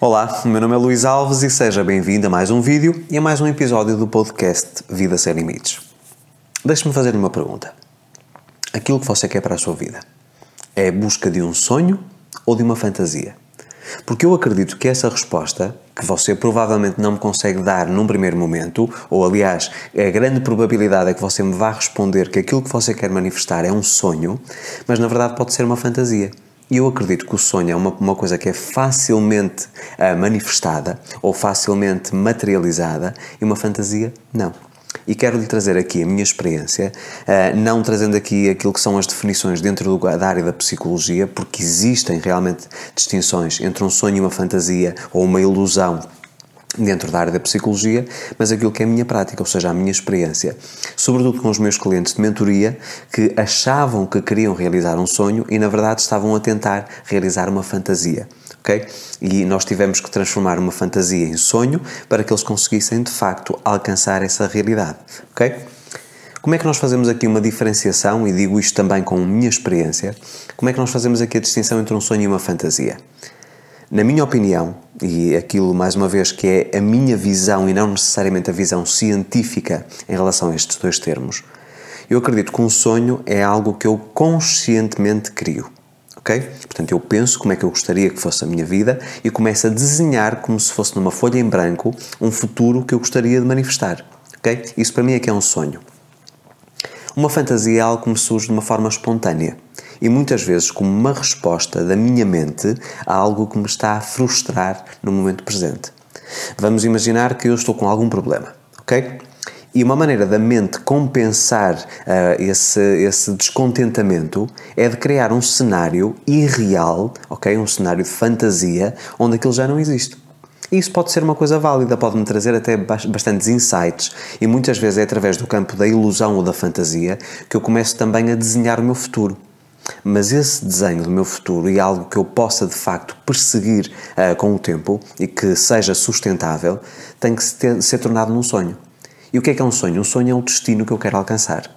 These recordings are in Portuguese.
Olá, meu nome é Luís Alves e seja bem-vindo a mais um vídeo e a mais um episódio do podcast Vida Sem Limites. Deixe-me fazer uma pergunta. Aquilo que você quer para a sua vida é a busca de um sonho ou de uma fantasia? Porque eu acredito que essa resposta, que você provavelmente não me consegue dar num primeiro momento, ou aliás, a grande probabilidade é que você me vá responder que aquilo que você quer manifestar é um sonho, mas na verdade pode ser uma fantasia. E eu acredito que o sonho é uma, uma coisa que é facilmente uh, manifestada ou facilmente materializada e uma fantasia não. E quero lhe trazer aqui a minha experiência, uh, não trazendo aqui aquilo que são as definições dentro do, da área da psicologia, porque existem realmente distinções entre um sonho e uma fantasia ou uma ilusão dentro da área da psicologia, mas aquilo que é a minha prática, ou seja, a minha experiência. Sobretudo com os meus clientes de mentoria que achavam que queriam realizar um sonho e na verdade estavam a tentar realizar uma fantasia. ok? E nós tivemos que transformar uma fantasia em sonho para que eles conseguissem de facto alcançar essa realidade. ok? Como é que nós fazemos aqui uma diferenciação, e digo isto também com a minha experiência, como é que nós fazemos aqui a distinção entre um sonho e uma fantasia? Na minha opinião, e aquilo mais uma vez que é a minha visão e não necessariamente a visão científica em relação a estes dois termos, eu acredito que um sonho é algo que eu conscientemente crio. Ok? Portanto, eu penso como é que eu gostaria que fosse a minha vida e começo a desenhar como se fosse numa folha em branco um futuro que eu gostaria de manifestar. Ok? Isso para mim é que é um sonho. Uma fantasia é algo que me surge de uma forma espontânea e muitas vezes como uma resposta da minha mente a algo que me está a frustrar no momento presente. Vamos imaginar que eu estou com algum problema, ok? E uma maneira da mente compensar uh, esse, esse descontentamento é de criar um cenário irreal, ok? Um cenário de fantasia onde aquilo já não existe. E isso pode ser uma coisa válida, pode-me trazer até bastantes insights, e muitas vezes é através do campo da ilusão ou da fantasia que eu começo também a desenhar o meu futuro. Mas esse desenho do meu futuro e algo que eu possa de facto perseguir uh, com o tempo e que seja sustentável tem que ser, ser tornado num sonho. E o que é que é um sonho? Um sonho é um destino que eu quero alcançar.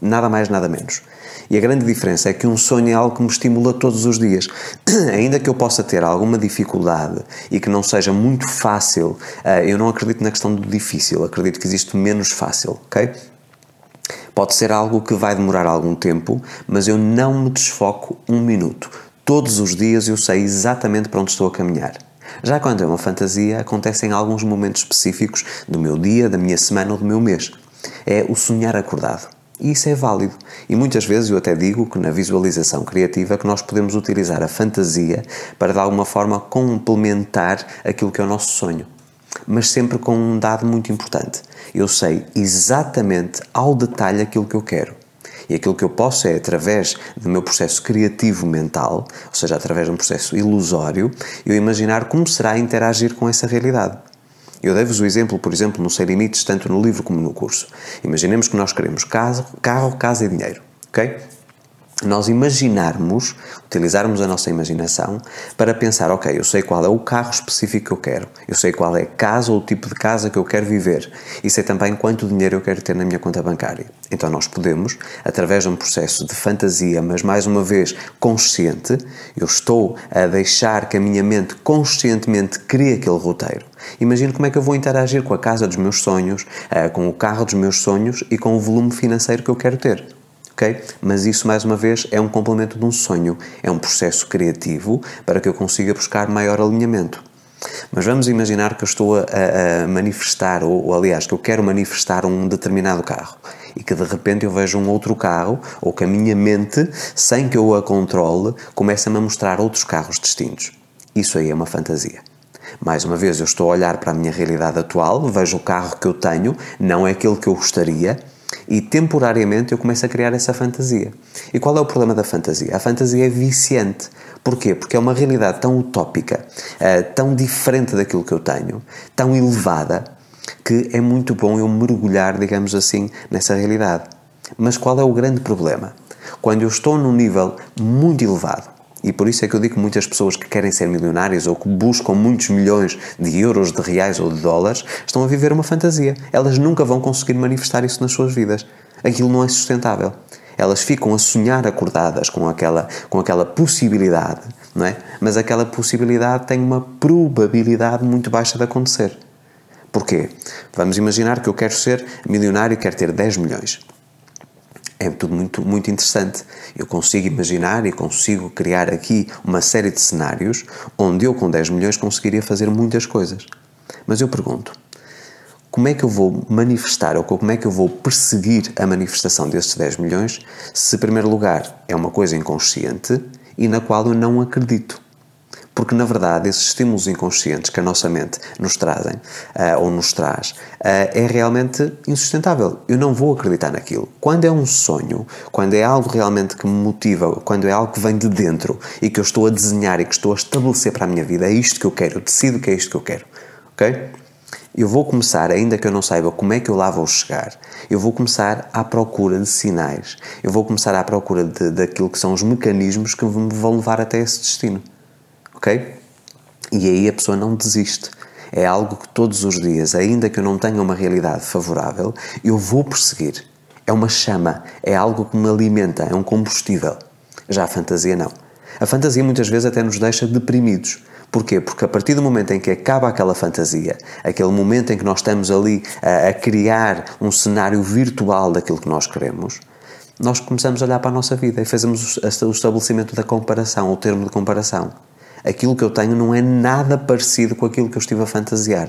Nada mais, nada menos. E a grande diferença é que um sonho é algo que me estimula todos os dias. Ainda que eu possa ter alguma dificuldade e que não seja muito fácil, uh, eu não acredito na questão do difícil, acredito que existe menos fácil, ok? Pode ser algo que vai demorar algum tempo, mas eu não me desfoco um minuto. Todos os dias eu sei exatamente para onde estou a caminhar. Já quando é uma fantasia, acontece em alguns momentos específicos do meu dia, da minha semana ou do meu mês. É o sonhar acordado. E isso é válido. E muitas vezes eu até digo que na visualização criativa que nós podemos utilizar a fantasia para de alguma forma complementar aquilo que é o nosso sonho mas sempre com um dado muito importante. Eu sei exatamente ao detalhe aquilo que eu quero. E aquilo que eu posso é, através do meu processo criativo mental, ou seja, através de um processo ilusório, eu imaginar como será interagir com essa realidade. Eu dei-vos o exemplo, por exemplo, no Sem Limites, tanto no livro como no curso. Imaginemos que nós queremos carro, carro casa e dinheiro, ok? Nós imaginarmos, utilizarmos a nossa imaginação para pensar, ok, eu sei qual é o carro específico que eu quero, eu sei qual é a casa ou o tipo de casa que eu quero viver e sei também quanto dinheiro eu quero ter na minha conta bancária. Então nós podemos, através de um processo de fantasia, mas mais uma vez consciente, eu estou a deixar que a minha mente conscientemente crie aquele roteiro. Imagino como é que eu vou interagir com a casa dos meus sonhos, eh, com o carro dos meus sonhos e com o volume financeiro que eu quero ter ok? Mas isso, mais uma vez, é um complemento de um sonho, é um processo criativo para que eu consiga buscar maior alinhamento. Mas vamos imaginar que eu estou a, a manifestar, ou, ou, aliás, que eu quero manifestar um determinado carro e que de repente eu vejo um outro carro, ou que a minha mente, sem que eu a controle, começa-me a mostrar outros carros distintos. Isso aí é uma fantasia. Mais uma vez, eu estou a olhar para a minha realidade atual, vejo o carro que eu tenho, não é aquele que eu gostaria, e temporariamente eu começo a criar essa fantasia. E qual é o problema da fantasia? A fantasia é viciante. Porquê? Porque é uma realidade tão utópica, uh, tão diferente daquilo que eu tenho, tão elevada, que é muito bom eu mergulhar, digamos assim, nessa realidade. Mas qual é o grande problema? Quando eu estou num nível muito elevado, e por isso é que eu digo que muitas pessoas que querem ser milionárias ou que buscam muitos milhões de euros, de reais ou de dólares estão a viver uma fantasia. Elas nunca vão conseguir manifestar isso nas suas vidas. Aquilo não é sustentável. Elas ficam a sonhar acordadas com aquela, com aquela possibilidade não é? Mas aquela possibilidade tem uma probabilidade muito baixa de acontecer. Porquê? Vamos imaginar que eu quero ser milionário e quero ter 10 milhões. É tudo muito, muito interessante. Eu consigo imaginar e consigo criar aqui uma série de cenários onde eu, com 10 milhões, conseguiria fazer muitas coisas. Mas eu pergunto: como é que eu vou manifestar ou como é que eu vou perseguir a manifestação destes 10 milhões se, em primeiro lugar, é uma coisa inconsciente e na qual eu não acredito? Porque, na verdade, esses estímulos inconscientes que a nossa mente nos trazem, uh, ou nos traz, uh, é realmente insustentável. Eu não vou acreditar naquilo. Quando é um sonho, quando é algo realmente que me motiva, quando é algo que vem de dentro e que eu estou a desenhar e que estou a estabelecer para a minha vida, é isto que eu quero, eu decido que é isto que eu quero. Ok? Eu vou começar, ainda que eu não saiba como é que eu lá vou chegar, eu vou começar à procura de sinais, eu vou começar à procura de, daquilo que são os mecanismos que me vão levar até esse destino. Ok? E aí a pessoa não desiste. É algo que todos os dias, ainda que eu não tenha uma realidade favorável, eu vou perseguir. É uma chama, é algo que me alimenta, é um combustível. Já a fantasia não. A fantasia muitas vezes até nos deixa deprimidos Porquê? Porque a partir do momento em que acaba aquela fantasia, aquele momento em que nós estamos ali a, a criar um cenário virtual daquilo que nós queremos, nós começamos a olhar para a nossa vida e fazemos o estabelecimento da comparação, o termo de comparação. Aquilo que eu tenho não é nada parecido com aquilo que eu estive a fantasiar.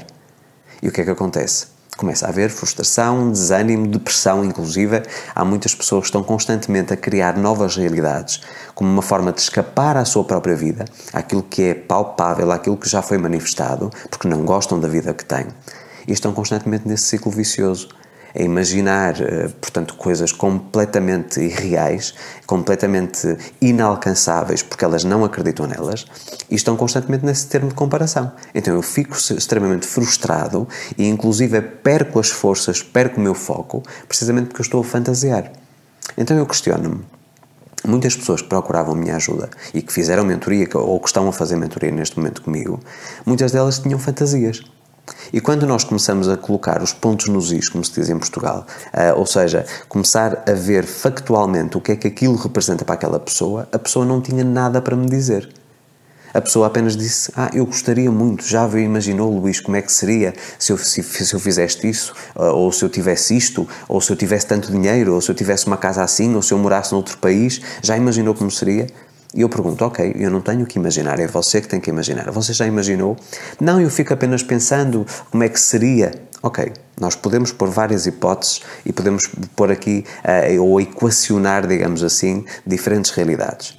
E o que é que acontece? Começa a haver frustração, desânimo, depressão, inclusive. Há muitas pessoas que estão constantemente a criar novas realidades como uma forma de escapar à sua própria vida, àquilo que é palpável, àquilo que já foi manifestado, porque não gostam da vida que têm. E estão constantemente nesse ciclo vicioso a imaginar, eh, portanto, coisas completamente irreais, completamente inalcançáveis, porque elas não acreditam nelas, e estão constantemente nesse termo de comparação. Então eu fico extremamente frustrado e, inclusive, perco as forças, perco o meu foco, precisamente porque eu estou a fantasiar. Então eu questiono-me. Muitas pessoas que procuravam minha ajuda e que fizeram mentoria ou que estão a fazer mentoria neste momento comigo, muitas delas tinham fantasias. E quando nós começamos a colocar os pontos nos is, como se diz em Portugal, uh, ou seja, começar a ver factualmente o que é que aquilo representa para aquela pessoa, a pessoa não tinha nada para me dizer. A pessoa apenas disse: Ah, eu gostaria muito, já imaginou, Luís, como é que seria se eu, se, se eu fizeste isso, ou se eu tivesse isto, ou se eu tivesse tanto dinheiro, ou se eu tivesse uma casa assim, ou se eu morasse noutro país, já imaginou como seria? E eu pergunto, ok, eu não tenho que imaginar, é você que tem que imaginar. Você já imaginou? Não, eu fico apenas pensando como é que seria. Ok, nós podemos pôr várias hipóteses e podemos pôr aqui, uh, ou equacionar, digamos assim, diferentes realidades.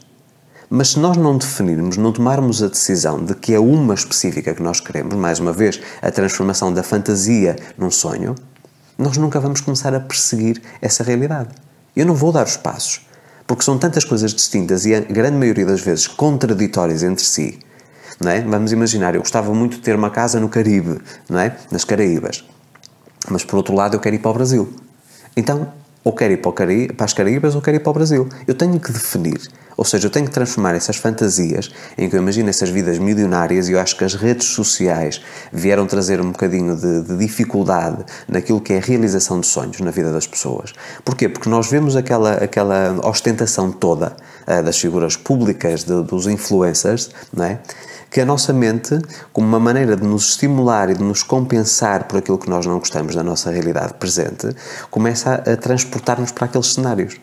Mas se nós não definirmos, não tomarmos a decisão de que é uma específica que nós queremos, mais uma vez, a transformação da fantasia num sonho, nós nunca vamos começar a perseguir essa realidade. Eu não vou dar os passos. Porque são tantas coisas distintas e a grande maioria das vezes contraditórias entre si. Não é? Vamos imaginar, eu gostava muito de ter uma casa no Caribe, não é? nas Caraíbas. Mas por outro lado, eu quero ir para o Brasil. Então, ou quero ir para, Cari para as Caraíbas ou quero ir para o Brasil. Eu tenho que definir ou seja, eu tenho que transformar essas fantasias em que eu imagino essas vidas milionárias e eu acho que as redes sociais vieram trazer um bocadinho de, de dificuldade naquilo que é a realização de sonhos na vida das pessoas. Porquê? Porque nós vemos aquela, aquela ostentação toda uh, das figuras públicas, de, dos influencers, não é? Que a nossa mente, como uma maneira de nos estimular e de nos compensar por aquilo que nós não gostamos da nossa realidade presente, começa a, transportar-nos para aqueles cenários.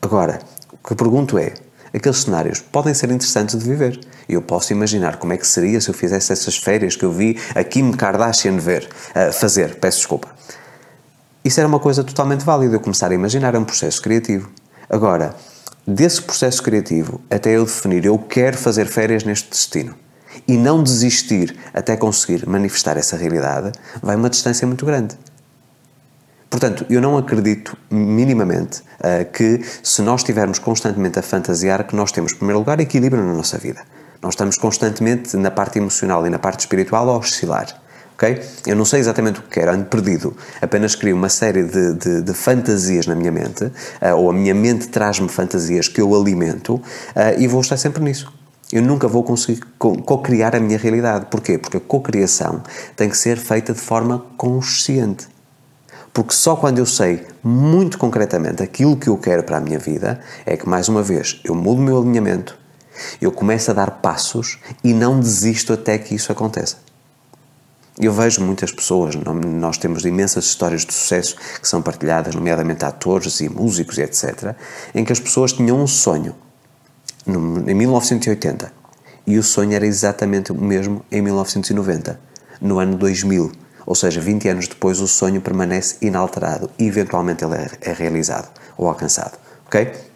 Agora, o que eu pergunto é: aqueles cenários podem ser interessantes de viver. Eu posso imaginar como é que seria se eu fizesse essas férias que eu vi a Kim Kardashian ver, uh, fazer, peço desculpa. Isso era uma coisa totalmente válida, eu começar a imaginar, é um processo criativo. Agora, desse processo criativo até eu definir eu quero fazer férias neste destino e não desistir até conseguir manifestar essa realidade, vai uma distância muito grande. Portanto, eu não acredito minimamente uh, que se nós estivermos constantemente a fantasiar, que nós temos, em primeiro lugar, equilíbrio na nossa vida. Nós estamos constantemente na parte emocional e na parte espiritual a oscilar. Okay? Eu não sei exatamente o que quero, ando perdido. Apenas crio uma série de, de, de fantasias na minha mente, uh, ou a minha mente traz-me fantasias que eu alimento, uh, e vou estar sempre nisso. Eu nunca vou conseguir co-criar a minha realidade. Porquê? Porque a co-criação tem que ser feita de forma consciente. Porque só quando eu sei muito concretamente aquilo que eu quero para a minha vida é que, mais uma vez, eu mudo o meu alinhamento, Eu começo a dar passos e não desisto até que isso aconteça. Eu vejo muitas pessoas, nós temos imensas histórias de sucesso que são partilhadas, nomeadamente atores e músicos e etc., em que as pessoas tinham um sonho em 1980 e o sonho era exatamente o mesmo em 1990, no ano 2000. Ou seja, 20 anos depois o sonho permanece inalterado e eventualmente ele é, é realizado ou alcançado. Ok?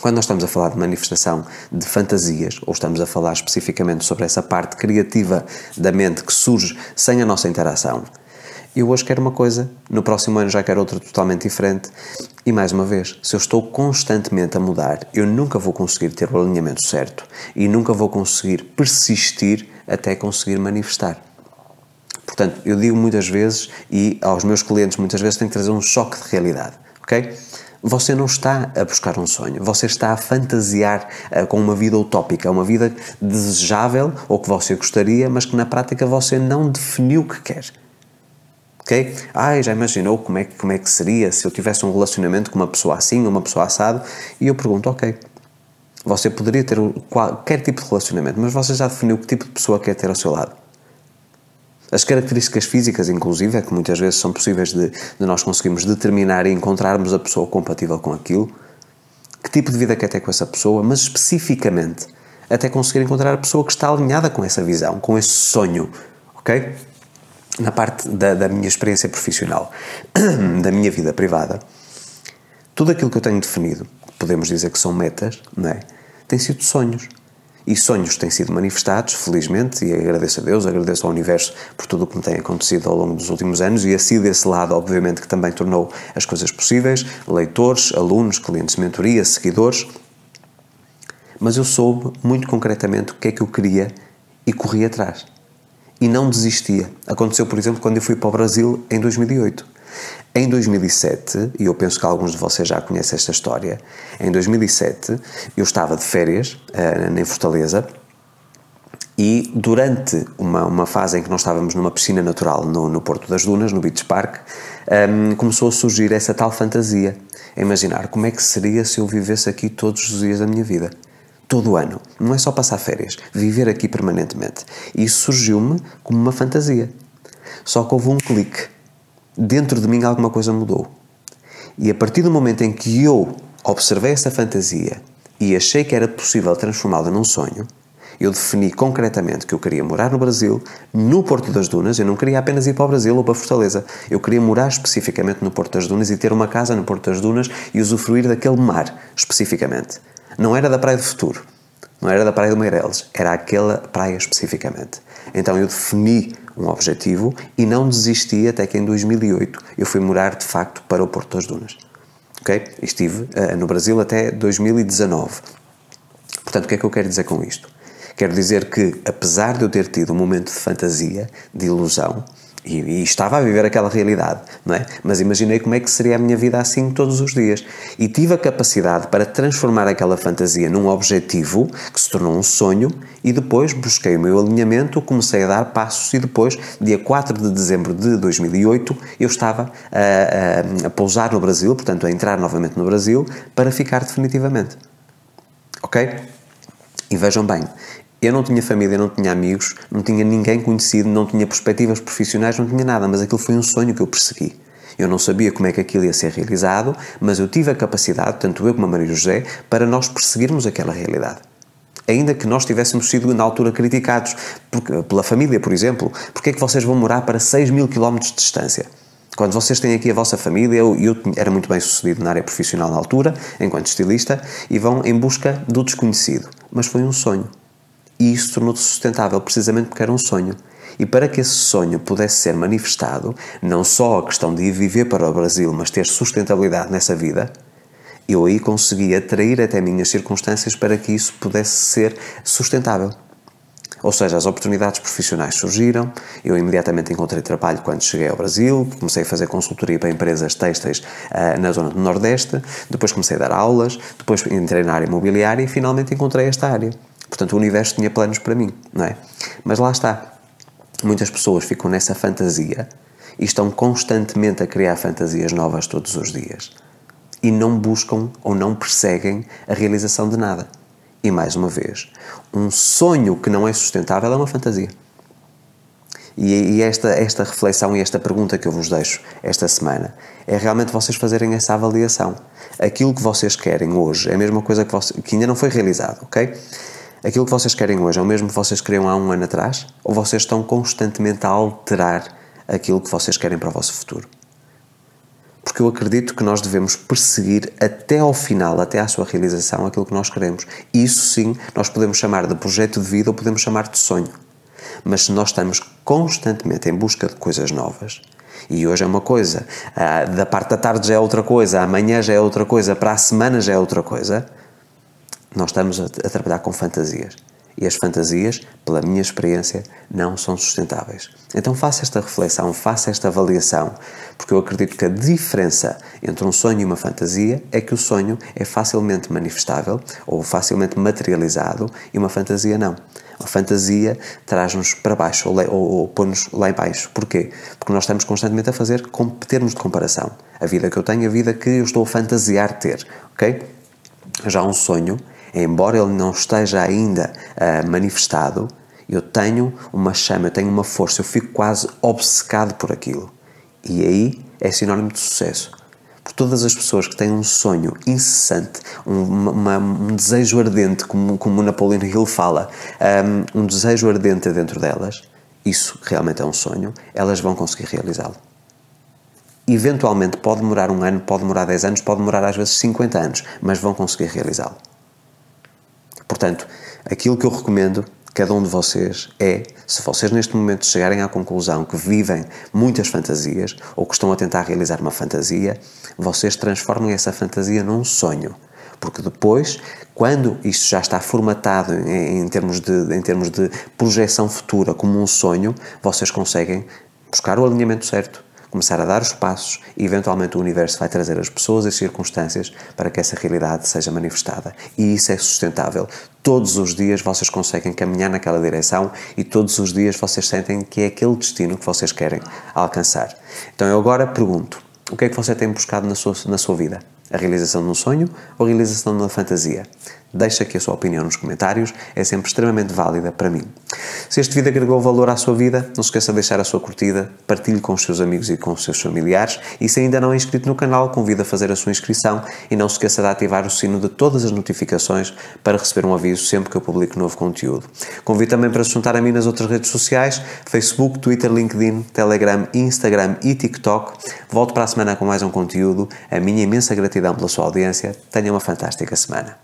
Quando nós estamos a falar de manifestação de fantasias, ou estamos a falar especificamente sobre essa parte criativa da mente que surge sem a nossa interação, eu hoje quero uma coisa, no próximo ano já quero outra totalmente diferente. E mais uma vez, se eu estou constantemente a mudar, eu nunca vou conseguir ter o alinhamento certo e nunca vou conseguir persistir até conseguir manifestar. Portanto, eu digo muitas vezes e aos meus clientes muitas vezes tenho que trazer um choque de realidade, ok? Você não está a buscar um sonho, você está a fantasiar uh, com uma vida utópica, uma vida desejável ou que você gostaria, mas que na prática você não definiu o que quer. Ok? Ai, já imaginou como é, como é que seria se eu tivesse um relacionamento com uma pessoa assim, uma pessoa assado? E eu pergunto, ok, você poderia ter qualquer tipo de relacionamento, mas você já definiu que tipo de pessoa quer ter ao seu lado? As características físicas, inclusive, é que muitas vezes são possíveis de, de nós conseguirmos determinar e encontrarmos a pessoa compatível com aquilo. Que tipo de vida quer ter com essa pessoa, mas especificamente até conseguir encontrar a pessoa que está alinhada com essa visão, com esse sonho, ok? Na parte da, da minha experiência profissional, da minha vida privada, tudo aquilo que eu tenho definido, podemos dizer que são metas, não é? Tem sido sonhos. E sonhos têm sido manifestados, felizmente, e agradeço a Deus, agradeço ao Universo por tudo o que me tem acontecido ao longo dos últimos anos e a sido desse lado, obviamente, que também tornou as coisas possíveis, leitores, alunos, clientes de mentoria, seguidores. Mas eu soube muito concretamente o que é que eu queria e corri atrás. E não desistia. Aconteceu, por exemplo, quando eu fui para o Brasil em 2008. Em 2007, e eu penso que alguns de vocês já conhecem esta história, em 2007 eu estava de férias uh, em Fortaleza e durante uma, uma fase em que nós estávamos numa piscina natural no, no Porto das Dunas, no Beach Park, um, ehm, começou a surgir essa tal fantasia. Imaginar como é que seria se eu vivesse aqui todos os dias da minha vida todo o ano. Não é só passar férias, viver aqui permanentemente. E isso surgiu-me como uma fantasia. Só que houve um clique dentro de mim alguma coisa mudou. E a partir do momento em que eu observei essa fantasia e achei que era possível transformá-la num sonho, eu defini concretamente que eu queria morar no Brasil, no Porto das Dunas. Eu não queria apenas ir para o Brasil ou para Fortaleza. Eu queria morar especificamente no Porto das Dunas e ter uma casa no Porto das Dunas e usufruir daquele mar, especificamente. Não era da Praia do Futuro, não era da Praia do Meireles, era aquela praia especificamente. Então eu defini um objetivo e não desisti até que em 2008 eu fui morar de facto para o Porto das Dunas. Ok? Estive uh, no Brasil até 2019. Portanto, o que é que eu quero dizer com isto? Quero dizer que, apesar de eu ter tido um momento de fantasia, de ilusão, e, e, estava a viver aquela realidade, não é? Mas imaginei como é que seria a minha vida assim todos os dias. E tive a capacidade para transformar aquela fantasia num objetivo que se tornou um sonho e depois busquei o meu alinhamento, comecei a dar passos e depois, dia 4 de dezembro de 2008, eu estava a, a, a pousar no Brasil, portanto a entrar novamente no Brasil, para ficar definitivamente. Ok? E vejam bem, eu não tinha família, não tinha amigos, não tinha ninguém conhecido, não tinha perspectivas profissionais, não tinha nada, mas aquilo foi um sonho que eu persegui. Eu não sabia como é que aquilo ia ser realizado, mas eu tive a capacidade, tanto eu como a Maria José, para nós perseguirmos aquela realidade. Ainda que nós tivéssemos sido, na altura, criticados pela família, por exemplo, porque é que vocês vão morar para 6 mil quilómetros de distância? Quando vocês têm aqui a vossa família, eu, eu era muito bem sucedido na área profissional na altura, enquanto estilista, e vão em busca do desconhecido. Mas foi um sonho. E isso tornou-se sustentável precisamente porque era um sonho. E para que esse sonho pudesse ser manifestado, não só a questão de ir viver para o Brasil, mas ter sustentabilidade nessa vida, eu aí consegui atrair até minhas circunstâncias para que isso pudesse ser sustentável. Ou seja, as oportunidades profissionais surgiram, eu imediatamente encontrei trabalho quando cheguei ao Brasil, comecei a fazer consultoria para empresas têxteis uh, na zona do Nordeste, depois comecei a dar aulas, depois entrei na área imobiliária e finalmente encontrei esta área. Portanto, o universo tinha planos para mim, não é? Mas lá está. Muitas pessoas ficam nessa fantasia e estão constantemente a criar fantasias novas todos os dias e não buscam ou não perseguem a realização de nada. E mais uma vez, um sonho que não é sustentável é uma fantasia. E, e esta, esta reflexão e esta pergunta que eu vos deixo esta semana é realmente vocês fazerem essa avaliação. Aquilo que vocês querem hoje é a mesma coisa que, você, que ainda não foi realizado, ok? Aquilo que vocês querem hoje é o mesmo que vocês queriam há um ano atrás? Ou vocês estão constantemente a alterar aquilo que vocês querem para o vosso futuro? Porque eu acredito que nós devemos perseguir até ao final, até à sua realização, aquilo que nós queremos. Isso sim, nós podemos chamar de projeto de vida ou podemos chamar de sonho. Mas se nós estamos constantemente em busca de coisas novas, e hoje é uma coisa, ah, da parte da tarde já é outra coisa, amanhã já é outra coisa, para a semana já é outra coisa, nós estamos a, a trabalhar com fantasias. E as fantasias, pela minha experiência, não são sustentáveis. Então faça esta reflexão, faça esta avaliação, porque eu acredito que a diferença entre um sonho e uma fantasia é que o sonho é facilmente manifestável ou facilmente materializado e uma fantasia não. A fantasia traz-nos para baixo ou, ou, ou põe-nos lá em baixo. Porquê? Porque nós estamos constantemente a fazer termos de comparação. A vida que eu tenho, a vida que eu estou a fantasiar ter, ok? Já um sonho, embora ele não esteja ainda uh, manifestado, eu tenho uma chama, eu tenho uma força, eu fico quase obcecado por aquilo. E aí é sinónimo de sucesso por todas as pessoas que têm um sonho incessante, um, uma, um desejo ardente, como, como Napoleon Hill fala, um, um desejo ardente dentro delas, isso realmente é um sonho, elas vão conseguir realizá-lo. Eventualmente pode demorar um ano, pode demorar 10 anos, pode demorar às vezes 50 anos, mas vão conseguir realizá-lo. Portanto, aquilo que eu recomendo cada um de vocês é, se vocês neste momento chegarem à conclusão que vivem muitas fantasias ou que estão a tentar realizar uma fantasia, vocês transformem essa fantasia num sonho. Porque depois, quando isto já está formatado em, em, termos de, em termos de projeção futura como um sonho, vocês conseguem buscar o alinhamento certo, começar a dar os passos e eventualmente o universo vai trazer as pessoas e as circunstâncias para que essa realidade seja manifestada. E isso é sustentável. Todos os dias vocês conseguem caminhar naquela direção e todos os dias vocês sentem que é aquele destino que vocês querem alcançar. Então eu agora pergunto: o que é que você tem buscado na sua, na sua vida? A realização de um sonho ou a realização de uma fantasia? Deixa aqui a sua opinião nos comentários, é sempre extremamente válida para mim. Se este vídeo agregou valor à sua vida, não se esqueça de deixar a sua curtida, partilhe com os seus amigos e com os seus familiares e se ainda não é inscrito no canal, convido a fazer a sua inscrição e não se esqueça de ativar o sino de todas as notificações para receber um aviso sempre que eu publico novo conteúdo. Convido também para se juntar a mim nas outras redes sociais, Facebook, Twitter, LinkedIn, Telegram, Instagram e TikTok. Volto para a semana com mais um conteúdo. A minha imensa gratidão pela sua audiência. Tenha uma fantástica semana.